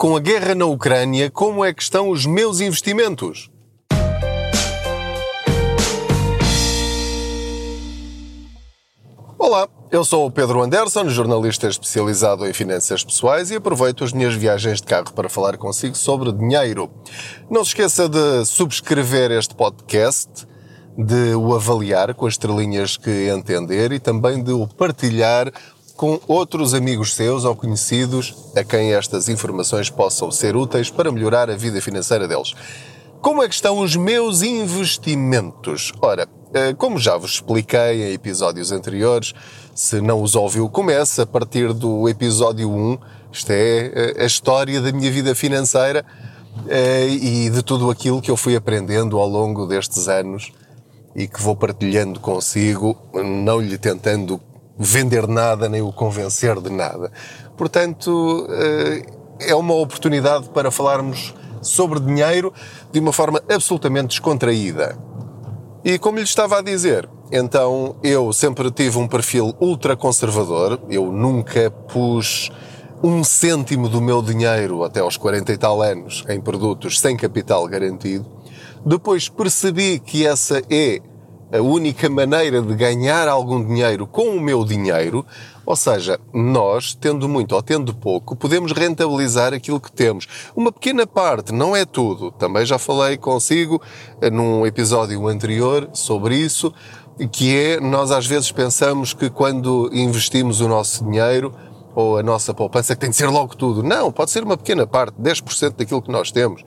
com a guerra na Ucrânia, como é que estão os meus investimentos? Olá, eu sou o Pedro Anderson, jornalista especializado em finanças pessoais e aproveito as minhas viagens de carro para falar consigo sobre dinheiro. Não se esqueça de subscrever este podcast, de o avaliar com as estrelinhas que entender e também de o partilhar com outros amigos seus ou conhecidos a quem estas informações possam ser úteis para melhorar a vida financeira deles. Como é que estão os meus investimentos? Ora, eh, como já vos expliquei em episódios anteriores, se não os ouviu, começa a partir do episódio 1. Isto é eh, a história da minha vida financeira eh, e de tudo aquilo que eu fui aprendendo ao longo destes anos e que vou partilhando consigo, não lhe tentando vender nada nem o convencer de nada. Portanto, eh, é uma oportunidade para falarmos sobre dinheiro de uma forma absolutamente descontraída. E como lhe estava a dizer, então eu sempre tive um perfil ultra conservador, eu nunca pus um cêntimo do meu dinheiro até aos 40 e tal anos em produtos sem capital garantido. Depois percebi que essa é a única maneira de ganhar algum dinheiro com o meu dinheiro, ou seja, nós, tendo muito ou tendo pouco, podemos rentabilizar aquilo que temos. Uma pequena parte, não é tudo. Também já falei consigo eh, num episódio anterior sobre isso, que é nós às vezes pensamos que quando investimos o nosso dinheiro ou a nossa poupança que tem de ser logo tudo. Não, pode ser uma pequena parte, 10% daquilo que nós temos.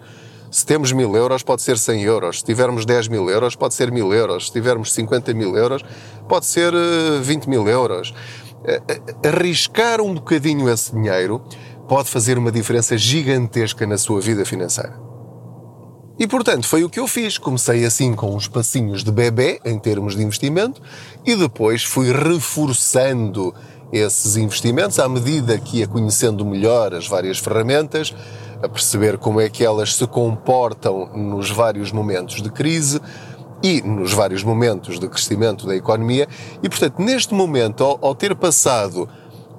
Se temos mil euros, pode ser 100 euros. Se tivermos 10 mil euros, pode ser mil euros. Se tivermos 50 mil euros, pode ser 20 eh, mil euros. Eh, eh, arriscar um bocadinho esse dinheiro pode fazer uma diferença gigantesca na sua vida financeira. E portanto foi o que eu fiz. Comecei assim com uns passinhos de bebê em termos de investimento e depois fui reforçando esses investimentos à medida que ia conhecendo melhor as várias ferramentas, a perceber como é que elas se comportam nos vários momentos de crise e nos vários momentos de crescimento da economia. E, portanto, neste momento, ao, ao ter passado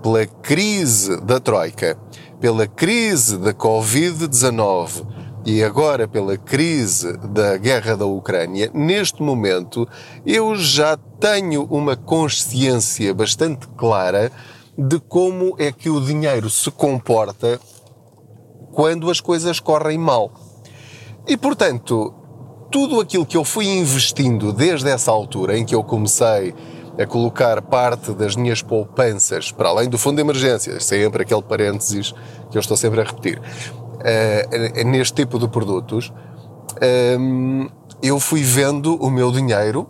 pela crise da Troika, pela crise da Covid-19 e agora pela crise da guerra da Ucrânia, neste momento eu já tenho uma consciência bastante clara de como é que o dinheiro se comporta quando as coisas correm mal. E portanto, tudo aquilo que eu fui investindo desde essa altura em que eu comecei a colocar parte das minhas poupanças para além do fundo de emergência, sempre aquele parênteses que eu estou sempre a repetir, uh, neste tipo de produtos, um, eu fui vendo o meu dinheiro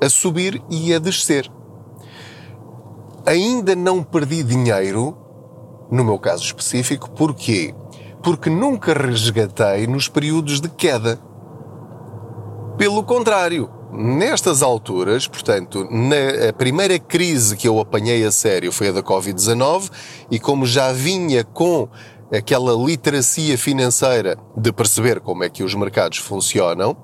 a subir e a descer. Ainda não perdi dinheiro, no meu caso específico, porquê? Porque nunca resgatei nos períodos de queda. Pelo contrário, nestas alturas, portanto, na primeira crise que eu apanhei a sério foi a da Covid-19 e como já vinha com aquela literacia financeira de perceber como é que os mercados funcionam,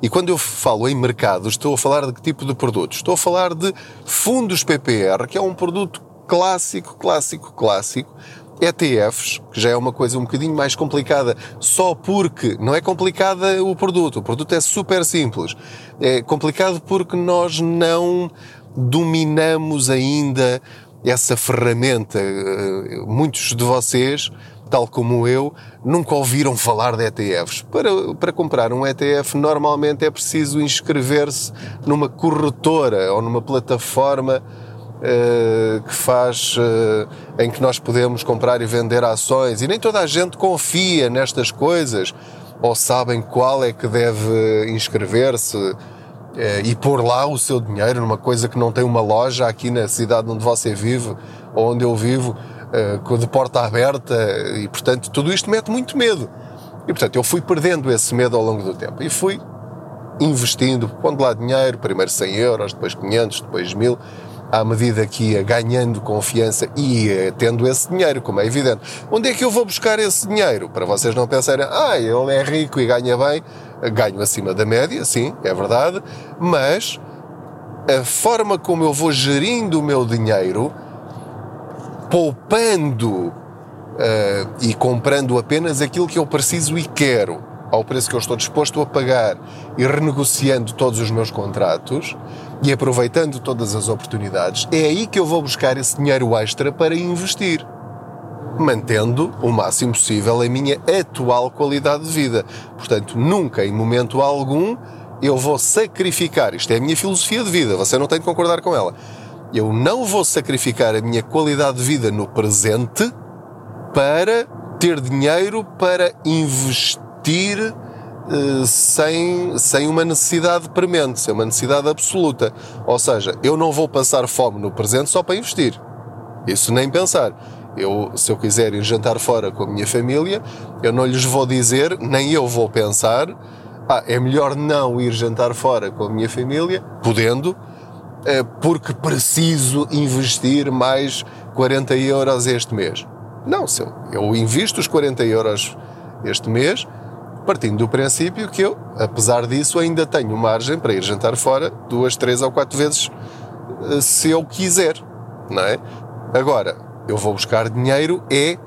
e quando eu falo em mercados, estou a falar de que tipo de produtos? Estou a falar de fundos PPR, que é um produto clássico, clássico, clássico, ETFs, que já é uma coisa um bocadinho mais complicada, só porque não é complicada o produto, o produto é super simples. É complicado porque nós não dominamos ainda essa ferramenta. Eh, muitos de vocês, tal como eu, nunca ouviram falar de ETFs. Para, para comprar um ETF, normalmente é preciso inscrever-se numa corretora ou numa plataforma que faz, uh, em que nós podemos comprar e vender ações, e nem toda a gente confia nestas coisas, ou sabem qual é que deve inscrever-se uh, e pôr lá o seu dinheiro numa coisa que não tem uma loja aqui na cidade onde você vive, ou onde eu vivo, de porta aberta, e portanto tudo isto mete muito medo. E portanto eu fui perdendo esse medo ao longo do tempo e fui investindo, pondo lá dinheiro, primeiro 100 euros, depois 500, depois 1000, à medida que ia ganhando confiança e ia tendo esse dinheiro, como é evidente. Onde é que eu vou buscar esse dinheiro? Para vocês não pensarem, ah, ele é rico e ganha bem. Ganho acima da média, sim, é verdade, mas a forma como eu vou gerindo o meu dinheiro, poupando uh, e comprando apenas aquilo que eu preciso e quero, ao preço que eu estou disposto a pagar e renegociando todos os meus contratos e aproveitando todas as oportunidades, é aí que eu vou buscar esse dinheiro extra para investir, mantendo o máximo possível a minha atual qualidade de vida. Portanto, nunca, em momento algum, eu vou sacrificar. Isto é a minha filosofia de vida, você não tem de concordar com ela. Eu não vou sacrificar a minha qualidade de vida no presente para ter dinheiro para investir sem, sem uma necessidade premente, sem uma necessidade absoluta. Ou seja, eu não vou passar fome no presente só para investir. Isso nem pensar. Eu, se eu quiser ir jantar fora com a minha família, eu não lhes vou dizer, nem eu vou pensar, ah, é melhor não ir jantar fora com a minha família, podendo, eh, porque preciso investir mais 40 euros este mês. Não, se eu, eu invisto os 40 euros este mês, partindo do princípio que eu, apesar disso, ainda tenho margem para ir jantar fora duas, três ou quatro vezes eh, se eu quiser, não é? Agora, eu vou buscar dinheiro é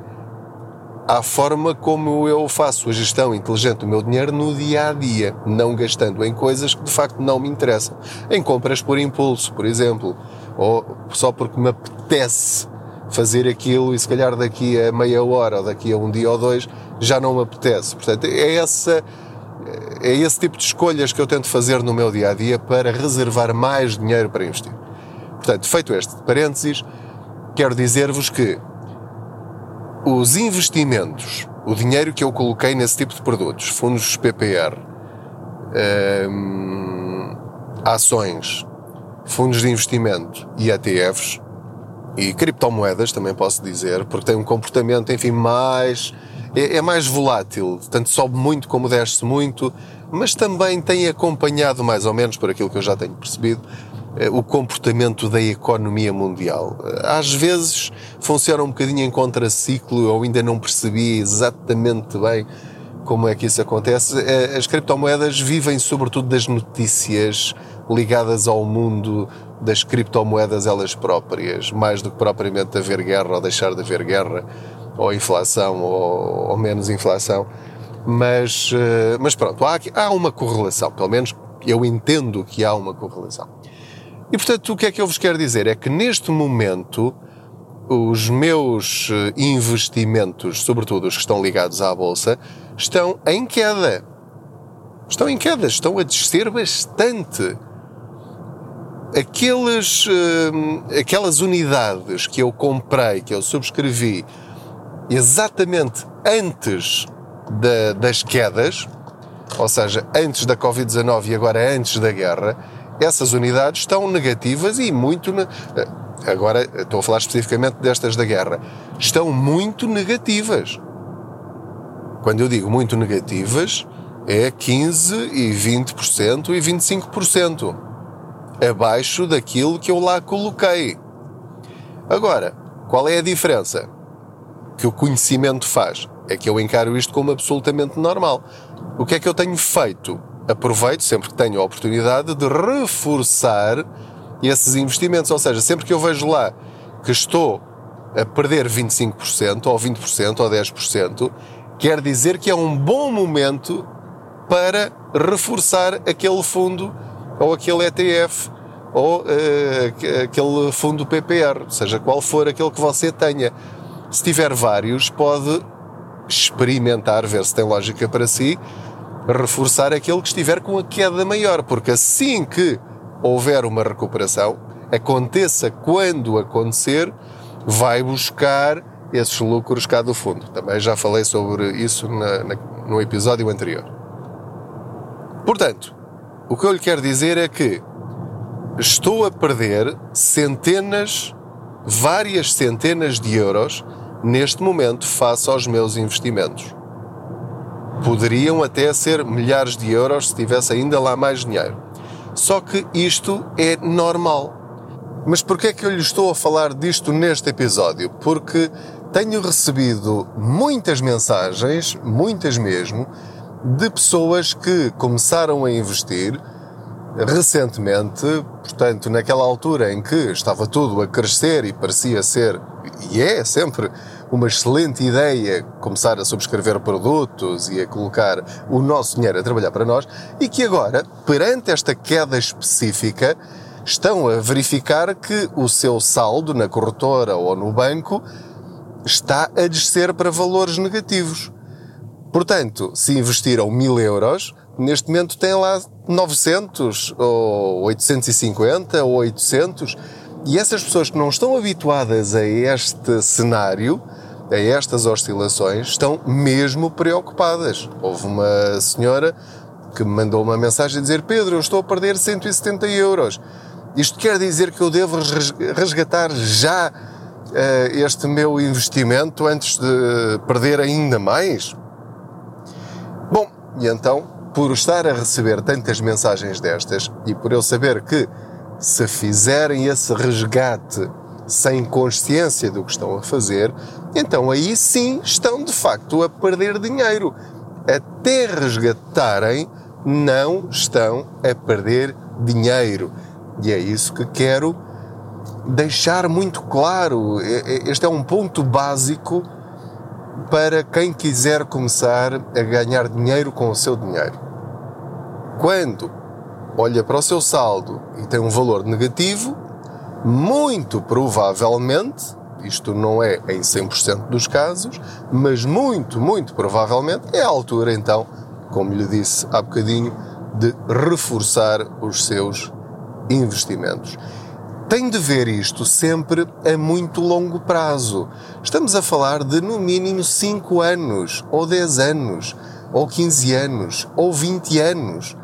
à forma como eu faço a gestão inteligente do meu dinheiro no dia a dia, não gastando em coisas que de facto não me interessam. Em compras por impulso, por exemplo, ou só porque me apetece fazer aquilo e se calhar daqui a meia hora ou daqui a um dia ou dois já não me apetece. Portanto, é essa é esse tipo de escolhas que eu tento fazer no meu dia a dia para reservar mais dinheiro para investir. Portanto, feito este parênteses, quero dizer-vos que os investimentos, o dinheiro que eu coloquei nesse tipo de produtos, fundos PPR, hum, ações, fundos de investimento e ETFs, e criptomoedas, também posso dizer, porque tem um comportamento, enfim, mais. É, é mais volátil, tanto sobe muito como desce muito, mas também tem acompanhado, mais ou menos, por aquilo que eu já tenho percebido, eh, o comportamento da economia mundial. Às vezes funciona um bocadinho em contraciclo, eu ainda não percebi exatamente bem como é que isso acontece. Eh, as criptomoedas vivem sobretudo das notícias ligadas ao mundo das criptomoedas elas próprias, mais do que propriamente haver guerra ou deixar de haver guerra, ou inflação ou, ou menos inflação. Mas, eh, mas pronto, há, há uma correlação, pelo menos eu entendo que há uma correlação. E portanto, o que é que eu vos quero dizer? É que neste momento, os meus eh, investimentos, sobretudo os que estão ligados à Bolsa, estão em queda. Estão em queda, estão a descer bastante aqueles, uh, aquelas unidades que eu comprei, que eu subscrevi exatamente antes da, das quedas, ou seja, antes da Covid-19 e agora antes da guerra, essas unidades estão negativas e muito. Agora estou a falar especificamente destas da guerra. Estão muito negativas. Quando eu digo muito negativas, é 15% e 20% e 25% abaixo daquilo que eu lá coloquei. Agora, qual é a diferença? Que o conhecimento faz é que eu encaro isto como absolutamente normal. O que é que eu tenho feito? Aproveito sempre que tenho a oportunidade de reforçar esses investimentos. Ou seja, sempre que eu vejo lá que estou a perder 25% ou 20% ou 10%, quer dizer que é um bom momento para reforçar aquele fundo ou aquele ETF ou uh, aquele fundo PPR, seja qual for aquele que você tenha. Se tiver vários, pode experimentar, ver se tem lógica para si, reforçar aquele que estiver com a queda maior, porque assim que houver uma recuperação, aconteça quando acontecer, vai buscar esses lucros cá do fundo. Também já falei sobre isso na, na, no episódio anterior. Portanto, o que eu lhe quero dizer é que estou a perder centenas, várias centenas de euros neste momento face aos meus investimentos. Poderiam até ser milhares de euros se tivesse ainda lá mais dinheiro. Só que isto é normal. Mas porquê é que eu lhe estou a falar disto neste episódio? Porque tenho recebido muitas mensagens, muitas mesmo, de pessoas que começaram a investir recentemente, portanto, naquela altura em que estava tudo a crescer e parecia ser, e é sempre, uma excelente ideia começar a subscrever produtos e a colocar o nosso dinheiro a trabalhar para nós e que agora, perante esta queda específica, estão a verificar que o seu saldo na corretora ou no banco está a descer para valores negativos. Portanto, se investiram mil euros, neste momento tem lá 900 ou 850 ou 800 e essas pessoas que não estão habituadas a este cenário, a estas oscilações, estão mesmo preocupadas. Houve uma senhora que me mandou uma mensagem a dizer: Pedro, eu estou a perder 170 euros. Isto quer dizer que eu devo resgatar já uh, este meu investimento antes de perder ainda mais? E então, por estar a receber tantas mensagens destas e por eu saber que se fizerem esse resgate sem consciência do que estão a fazer, então aí sim estão de facto a perder dinheiro. Até resgatarem, não estão a perder dinheiro. E é isso que quero deixar muito claro. Este é um ponto básico para quem quiser começar a ganhar dinheiro com o seu dinheiro. Quando olha para o seu saldo e tem um valor negativo, muito provavelmente, isto não é em 100% dos casos, mas muito, muito provavelmente é a altura então, como lhe disse há bocadinho, de reforçar os seus investimentos. Tem de ver isto sempre a muito longo prazo. Estamos a falar de no mínimo 5 anos, ou 10 anos, ou 15 anos, ou 20 anos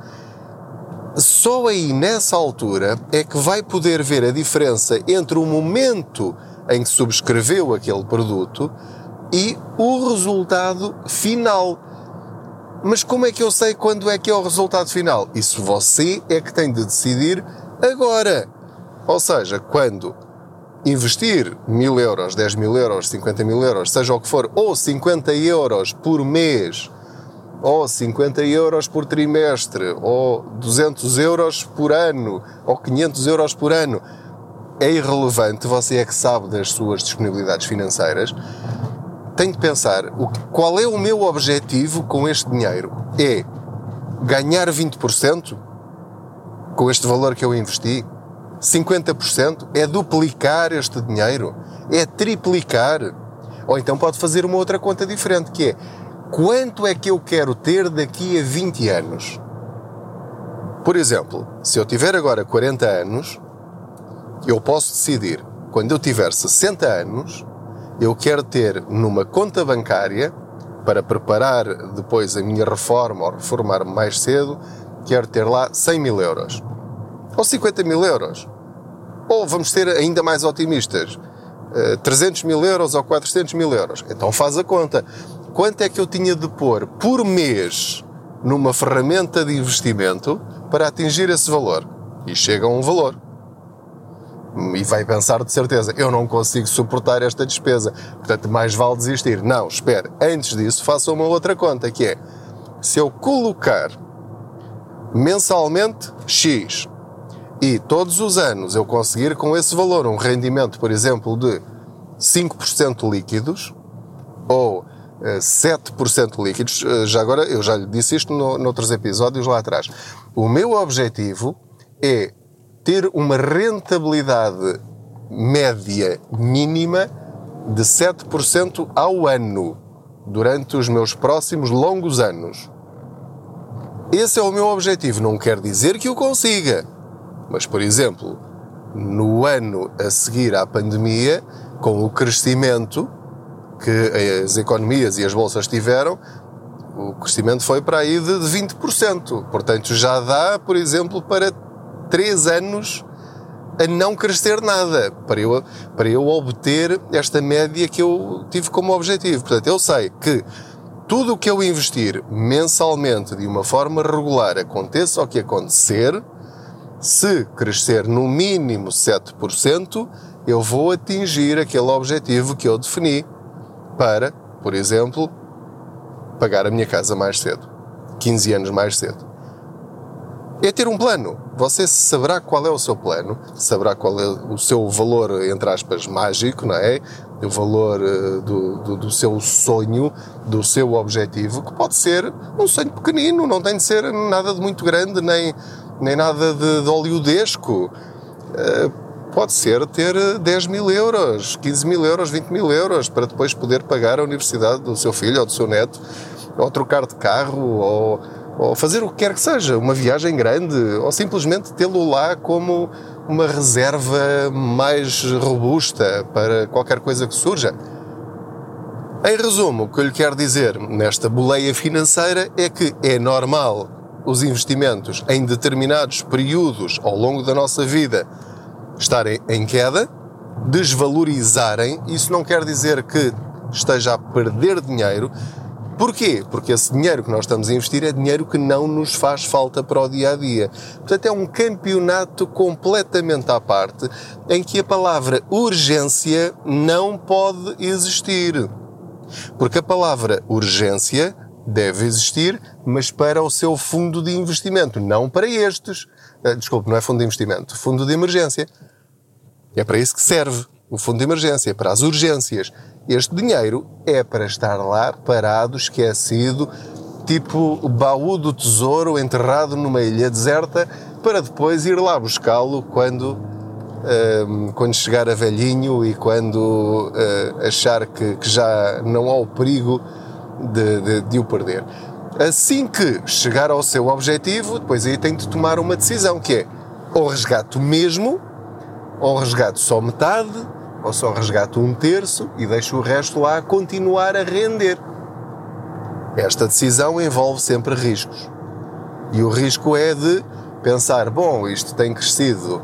só aí nessa altura é que vai poder ver a diferença entre o momento em que subscreveu aquele produto e o resultado final. Mas como é que eu sei quando é que é o resultado final? Isso você é que tem de decidir agora. Ou seja, quando investir mil euros, 10 mil euros, 50 mil euros, seja o que for, ou 50 euros por mês ou 50 euros por trimestre, ou 200 euros por ano, ou 500 euros por ano, é irrelevante, você é que sabe das suas disponibilidades financeiras. Tem de pensar qual é o meu objetivo com este dinheiro? É ganhar 20% com este valor que eu investi? 50% é duplicar este dinheiro? É triplicar? Ou então pode fazer uma outra conta diferente, que é quanto é que eu quero ter daqui a 20 anos? Por exemplo, se eu tiver agora 40 anos, eu posso decidir, quando eu tiver 60 anos, eu quero ter numa conta bancária, para preparar depois a minha reforma ou reformar-me mais cedo, quero ter lá 100 mil euros. Ou 50 mil euros. Ou vamos ser ainda mais otimistas, 300 eh, mil euros ou 400 mil euros. Então faz a conta quanto é que eu tinha de pôr por mês numa ferramenta de investimento para atingir esse valor. E chega a um valor. E vai pensar de certeza, eu não consigo suportar esta despesa, portanto mais vale desistir. Não, espere, antes disso faça uma outra conta, que é, se eu colocar mensalmente X e todos os anos eu conseguir com esse valor um rendimento, por exemplo, de 5% líquidos, ou 7% líquidos. Eh, já agora, eu já lhe disse isto no, noutros episódios lá atrás. O meu objetivo é ter uma rentabilidade média mínima de 7% ao ano durante os meus próximos longos anos. Esse é o meu objetivo. Não quer dizer que o consiga. Mas, por exemplo, no ano a seguir à pandemia, com o crescimento que as economias e as bolsas tiveram, o crescimento foi para aí de 20%. Portanto, já dá, por exemplo, para 3 anos a não crescer nada, para eu, para eu obter esta média que eu tive como objetivo. Portanto, eu sei que tudo o que eu investir mensalmente de uma forma regular, aconteça o que acontecer, se crescer no mínimo 7%, eu vou atingir aquele objetivo que eu defini para, por exemplo, pagar a minha casa mais cedo, 15 anos mais cedo. É ter um plano. Você saberá qual é o seu plano, saberá qual é o seu valor, entre aspas, mágico, não é? o valor uh, do, do, do, seu sonho, do seu objetivo, que pode ser um sonho pequenino, não tem de ser nada de muito grande, nem, nem nada de, de. Uh, pode ser ter 10 mil euros, 15 mil euros, 20 mil euros, para depois poder pagar a universidade do seu filho ou do seu neto, ou trocar de carro, ou, ou fazer o que quer que seja, uma viagem grande, ou simplesmente tê-lo lá como uma reserva mais robusta para qualquer coisa que surja. Em resumo, o que eu lhe quero dizer nesta boleia financeira é que é normal os investimentos em determinados períodos ao longo da nossa vida estarem em queda, desvalorizarem. Isso não quer dizer que esteja a perder dinheiro, Porquê? Porque esse dinheiro que nós estamos a investir é dinheiro que não nos faz falta para o dia a dia. Portanto, é um campeonato completamente à parte em que a palavra urgência não pode existir. Porque a palavra urgência deve existir, mas para o seu fundo de investimento, não para estes. Ah, desculpe, não é fundo de investimento, fundo de emergência. É para isso que serve o fundo de emergência, para as urgências. Este dinheiro é para estar lá parado, esquecido, tipo baú do tesouro enterrado numa ilha deserta, para depois ir lá buscá-lo quando, um, quando chegar a velhinho e quando uh, achar que, que, já não há o perigo de, de, de o perder. Assim que chegar ao seu objetivo, depois aí tem de tomar uma decisão, que é ou resgato mesmo, ou resgato só metade, ou só resgato um terço e deixo o resto lá continuar a render. Esta decisão envolve sempre riscos. E o risco é de pensar: bom, isto tem crescido,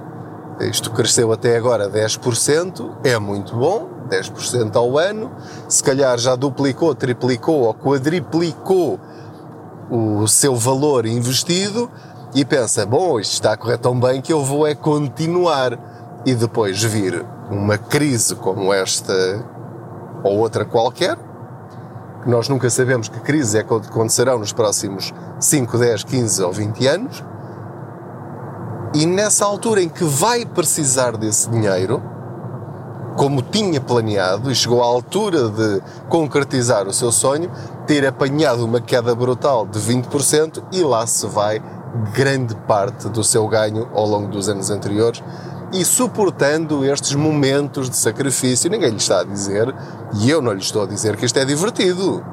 isto cresceu até agora 10%, é muito bom, 10% ao ano, se calhar já duplicou, triplicou ou quadriplicou o seu valor investido e pensa: bom, isto está a correr tão bem que eu vou é continuar e depois vir uma crise como esta ou outra qualquer, que nós nunca sabemos que crises é que acontecerão nos próximos 5, 10, 15 ou 20 anos, e nessa altura em que vai precisar desse dinheiro, como tinha planeado e chegou à altura de concretizar o seu sonho, ter apanhado uma queda brutal de 20% e lá se vai grande parte do seu ganho ao longo dos anos anteriores e suportando estes momentos de sacrifício. Ninguém lhe está a dizer, e eu não lhe estou a dizer que isto é divertido.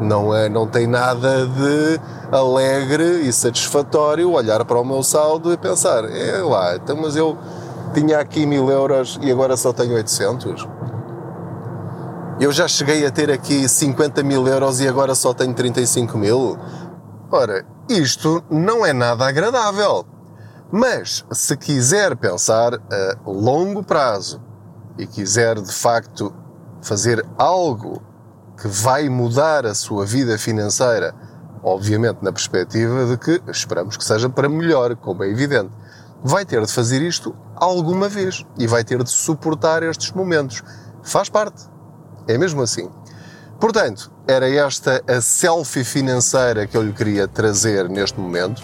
Não, é, não tem nada de alegre e satisfatório olhar para o meu saldo e pensar: é lá, então, mas eu tinha aqui mil euros e agora só tenho 800. Eu já cheguei a ter aqui 50 mil euros e agora só tenho 35 mil. Ora, isto não é nada agradável. Mas se quiser pensar a longo prazo e quiser de facto fazer algo que vai mudar a sua vida financeira, obviamente na perspectiva de que esperamos que seja para melhor, como é evidente, vai ter de fazer isto alguma vez e vai ter de suportar estes momentos. Faz parte. É mesmo assim. Portanto, era esta a selfie financeira que eu lhe queria trazer neste momento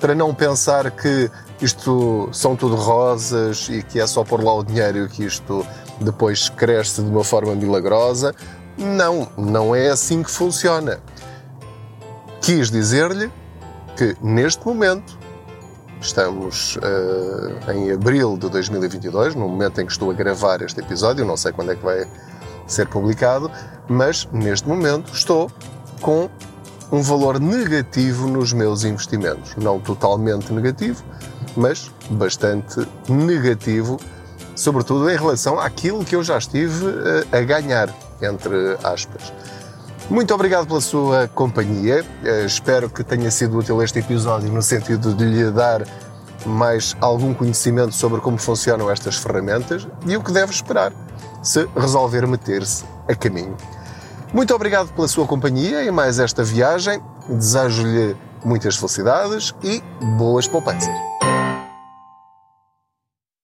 para não pensar que isto são tudo rosas e que é só pôr lá o dinheiro que isto depois cresce de uma forma milagrosa. Não, não é assim que funciona. Quis dizer-lhe que neste momento, estamos uh, em abril de 2022, no momento em que estou a gravar este episódio, não sei quando é que vai ser publicado, mas neste momento estou com um valor negativo nos meus investimentos. Não totalmente negativo, mas bastante negativo, sobretudo em relação àquilo que eu já estive eh, a ganhar, entre aspas. Muito obrigado pela sua companhia. Eh, espero que tenha sido útil este episódio no sentido de lhe dar mais algum conhecimento sobre como funcionam estas ferramentas e o que deve esperar se resolver meter-se a caminho. Muito obrigado pela sua companhia em mais esta viagem. Desejo-lhe muitas felicidades e boas poupanças.